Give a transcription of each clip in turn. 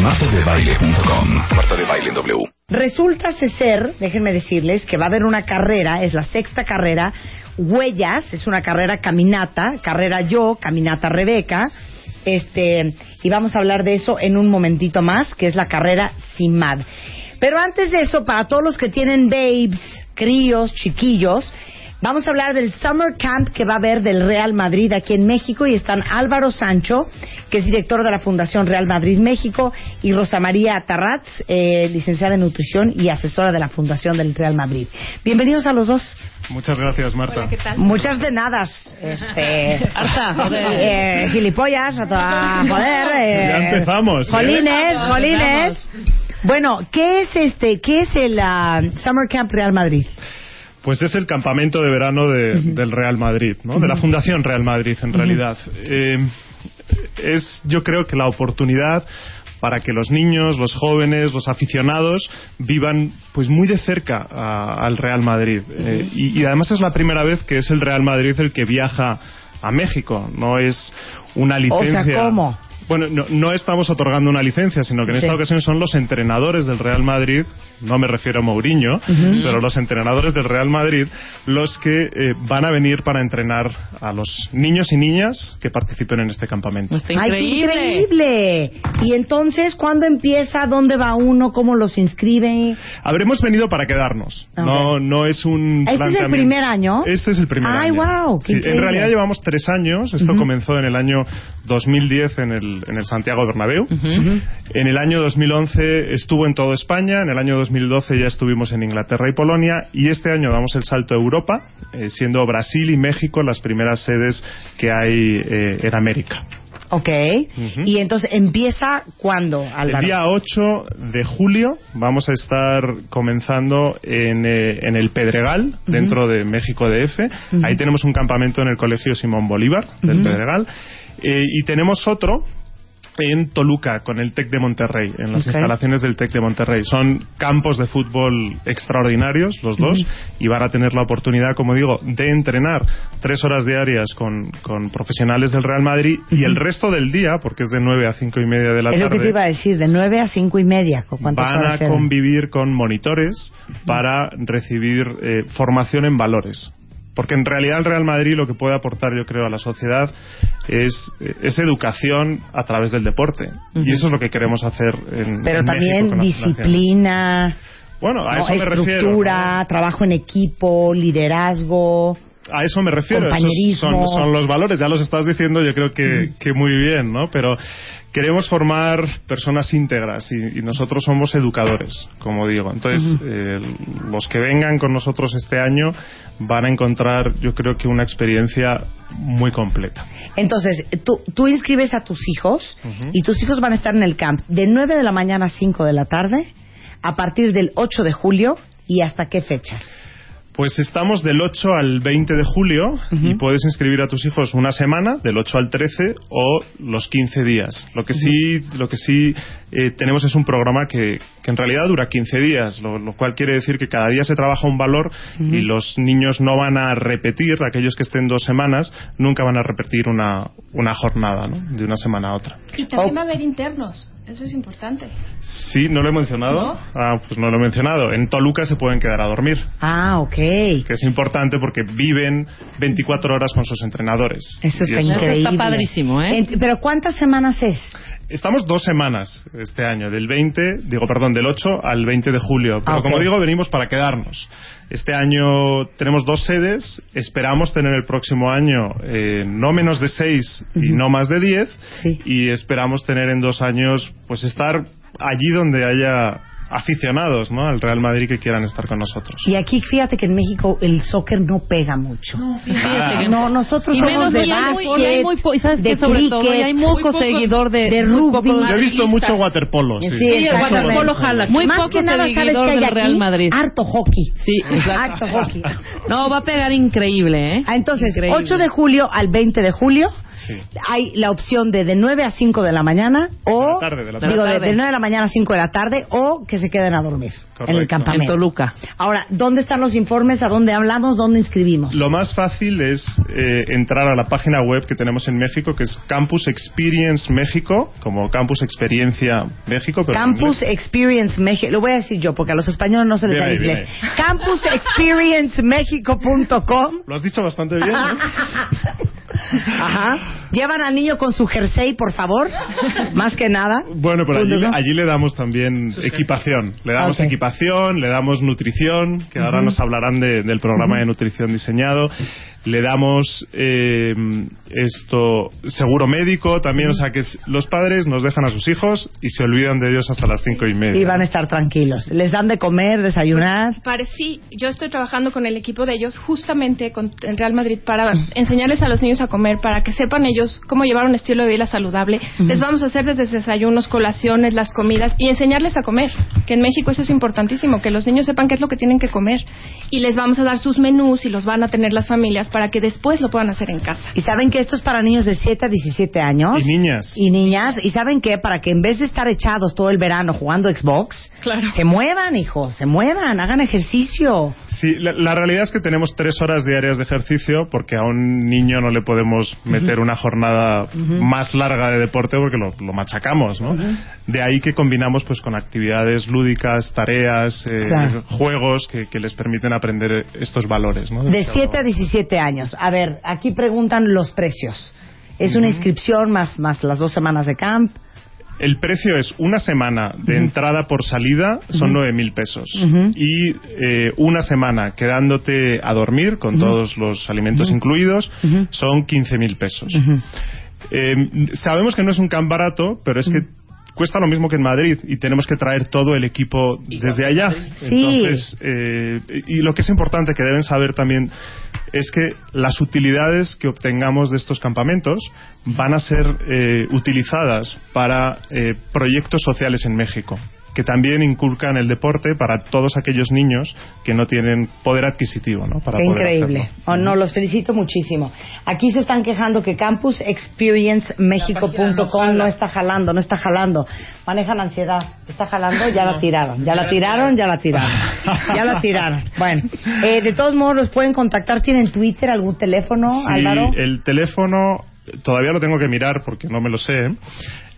martadebaile.com Marta de Baile W. Resulta ser, déjenme decirles, que va a haber una carrera, es la sexta carrera, Huellas, es una carrera caminata, carrera yo, caminata Rebeca, este, y vamos a hablar de eso en un momentito más, que es la carrera CIMAD. Pero antes de eso, para todos los que tienen babes, críos, chiquillos, Vamos a hablar del Summer Camp que va a haber del Real Madrid aquí en México y están Álvaro Sancho, que es director de la Fundación Real Madrid México, y Rosa María Tarratz, eh, licenciada en nutrición y asesora de la Fundación del Real Madrid. Bienvenidos a los dos. Muchas gracias, Marta. Muchas de nada. Este, eh, gilipollas, a toda joder. eh, Ya empezamos, ¿eh? Jolines, jolines. Bueno, ¿qué es este? ¿Qué es el ah, Summer Camp Real Madrid? Pues es el campamento de verano de- del Real Madrid, ¿no? de la Fundación Real Madrid, en realidad. Eh, es, yo creo que la oportunidad para que los niños, los jóvenes, los aficionados vivan pues muy de cerca a- al Real Madrid. Eh, y, y además es la primera vez que es el Real Madrid el que viaja a México, no es una O sea, licencia. ¿cómo? Bueno, no, no estamos otorgando una licencia, sino que en Sí. esta ocasión son los entrenadores del Real Madrid, no me refiero a Mourinho, pero los entrenadores del Real Madrid, los que eh, van a venir para entrenar a los niños y niñas que participen en este campamento. Está ¡Ay, qué increíble. increíble! Y entonces, ¿cuándo empieza? ¿Dónde va uno? ¿Cómo los inscriben? Habremos venido para quedarnos. No, no es un. ¿Este es el primer año? Este es el primer Ay, año. qué Sí, en increíble. realidad llevamos tres años. Esto comenzó en el año 2010 en el, en el Santiago Bernabéu. En el año 2011 estuvo en toda España. En el año 2012 ya estuvimos en Inglaterra y Polonia. Y este año damos el salto a Europa, eh, siendo Brasil y México las primeras sedes que hay eh, en América. Ok. Y entonces, ¿empieza cuándo, Álvaro? El día 8 de julio vamos a estar comenzando en, eh, en el Pedregal, dentro de México DF. Ahí tenemos un campamento en el Colegio Simón Bolívar del Pedregal. Eh, y tenemos otro en Toluca, con el TEC de Monterrey, en las instalaciones del TEC de Monterrey. Son campos de fútbol extraordinarios, los dos, y van a tener la oportunidad, como digo, de entrenar tres horas diarias con, con profesionales del Real Madrid y el resto del día, porque es de nueve a cinco y media de la es lo tarde, que te iba a decir, de 9 a 5 y media. ¿cu- ¿Cuántas van a convivir con monitores para recibir eh, formación en valores. Porque en realidad el Real Madrid lo que puede aportar, yo creo, a la sociedad es, es educación a través del deporte. Y eso es lo que queremos hacer en Pero en México también con Fundación. disciplina, Bueno, a ¿no? eso me refiero. estructura, trabajo en equipo, liderazgo. A eso me refiero. Esos son, son los valores. Ya los estás diciendo, yo creo que, que muy bien, ¿no? Pero queremos formar personas íntegras y, y nosotros somos educadores, como digo. Entonces, eh, los que vengan con nosotros este año van a encontrar, yo creo que una experiencia muy completa. Entonces, tú, tú inscribes a tus hijos y tus hijos van a estar en el camp de 9 de la mañana a 5 de la tarde a partir del 8 de julio y hasta qué fecha. Pues estamos del 8 al 20 de julio y puedes inscribir a tus hijos una semana, del 8 al 13 o los 15 días. Lo que sí, lo que sí eh, tenemos es un programa que, que en realidad dura 15 días, lo, lo cual quiere decir que cada día se trabaja un valor y los niños no van a repetir, aquellos que estén dos semanas, nunca van a repetir una, una jornada ¿no? de una semana a otra. Y también Oh. va a haber internos, eso es importante. Sí, ¿no lo he mencionado? ¿No? Ah, pues no lo he mencionado. En Toluca se pueden quedar a dormir. Ah, ok. que es importante porque viven 24 horas con sus entrenadores. Eso está eso- increíble. Está padrísimo, ¿eh? Pero ¿cuántas semanas es? Estamos dos semanas este año, del 20, digo, perdón, del 8 al 20 de julio. Pero Ah, como digo, venimos para quedarnos. Este año tenemos dos sedes, esperamos tener el próximo año eh, no menos de seis y no más de diez. Sí. Y esperamos tener en dos años, pues estar allí donde haya aficionados ¿no? al Real Madrid que quieran estar con nosotros. Y aquí, fíjate que en México el soccer no pega mucho. No, Fíjate que no nosotros Y somos de y hay muy- básquet, ¿sabes de qué? Sobre todo, cricket, y hay muy poco seguidor de, de rugby. Yo he visto mucho waterpolo. Sí. Sí, Sí, el waterpolo jala. Muy Más poco que nada, ¿sabes seguidor del aquí? Real Madrid. Harto hockey. Sí, exacto. Harto hockey. No, va a pegar increíble, ¿eh? Ah, Entonces, Increíble. 8 de julio al 20 de julio Sí. hay la opción de de 9 a 5 de la mañana o De la tarde, de la digo tarde. de, de 9 de la mañana a 5 de la tarde o que se queden a dormir en el Correcto. campamento. En Toluca. Ahora, ¿dónde están los informes? ¿A dónde hablamos? ¿Dónde inscribimos? Lo más fácil es eh, entrar a la página web que tenemos en México, que es Campus Experience México, como Campus Experiencia México. Pero Campus. Experience México, lo voy a decir yo porque a los españoles no se les da inglés. dime. Campusexperienceméxico.com Lo has dicho bastante bien. ¿no? Ajá. Llevan al niño con su jersey, por favor. Más que nada. Bueno, pero allí, allí le damos también equipación. Le damos equipación, le damos nutrición, que ahora nos hablarán de- del programa de nutrición diseñado. Le damos eh, esto seguro médico también, o sea que los padres nos dejan a sus hijos y se olvidan de ellos hasta las cinco y media. Y van a estar tranquilos. Les dan de comer, desayunar. Pare- sí, yo estoy trabajando con el equipo de ellos justamente con el Real Madrid para enseñarles a los niños a comer, para que sepan ellos cómo llevar un estilo de vida saludable. Les vamos a hacer desde desayunos, colaciones, las comidas y enseñarles a comer, que en México eso es importantísimo, que los niños sepan qué es lo que tienen que comer. Y les vamos a dar sus menús y los van a tener las familias para que después lo puedan hacer en casa. Y saben que esto es para niños de 7 a 17 años. Y niñas. Y niñas. Y saben que para que en vez de estar echados todo el verano jugando Xbox, Claro. se muevan, hijos, se muevan, hagan ejercicio. Sí, la, la realidad es que tenemos tres horas diarias de ejercicio porque a un niño no le podemos meter una jornada más larga de deporte porque lo, lo machacamos, ¿no? De ahí que combinamos pues con actividades lúdicas, tareas, eh, Claro. juegos que, que les permiten aprender estos valores, ¿no? De 7 a 17 años. A ver, aquí preguntan los precios. Es una inscripción más, más las dos semanas de camp. El precio es una semana de entrada por salida son nueve mil pesos. Y eh, una semana quedándote a dormir con todos los alimentos incluidos son quince mil pesos. Eh, sabemos que no es un camp barato, pero es que cuesta lo mismo que en Madrid y tenemos que traer todo el equipo desde allá. Sí. Entonces, eh, y lo que es importante que deben saber también es que las utilidades que obtengamos de estos campamentos van a ser eh, utilizadas para eh, proyectos sociales en México que también inculcan el deporte para todos aquellos niños que no tienen poder adquisitivo, ¿no? Para Qué poder increíble. hacerlo. Oh, no, los felicito muchísimo. Aquí se están quejando que campusexperiencemmexico.com no está jalando, no está jalando. Manejan ansiedad. ¿Está jalando? Ya la tiraron. Ya la tiraron, ya la tiraron. Ya la tiraron. Bueno, eh, de todos modos los pueden contactar. ¿Tienen Twitter, algún teléfono, Sí, Álvaro? el teléfono todavía lo tengo que mirar porque no me lo sé.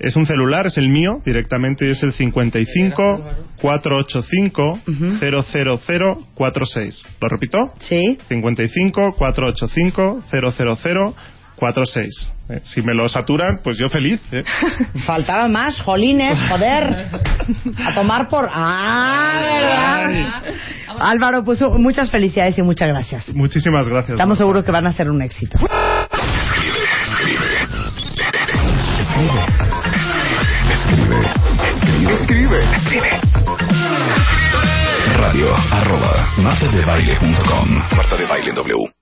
Es un celular, es el mío, directamente es el 55 485 00046. ¿Lo repito? Sí. 55 485 00046. Eh, si me lo saturan, pues yo feliz. ¿eh? Faltaba más, jolines, joder. A tomar por... ¡Ah, verdad! Álvaro, pues muchas felicidades y muchas gracias. Muchísimas gracias. Estamos Marta. seguros que van a ser un éxito. Arroba martadebaile.com Marta de Baile W.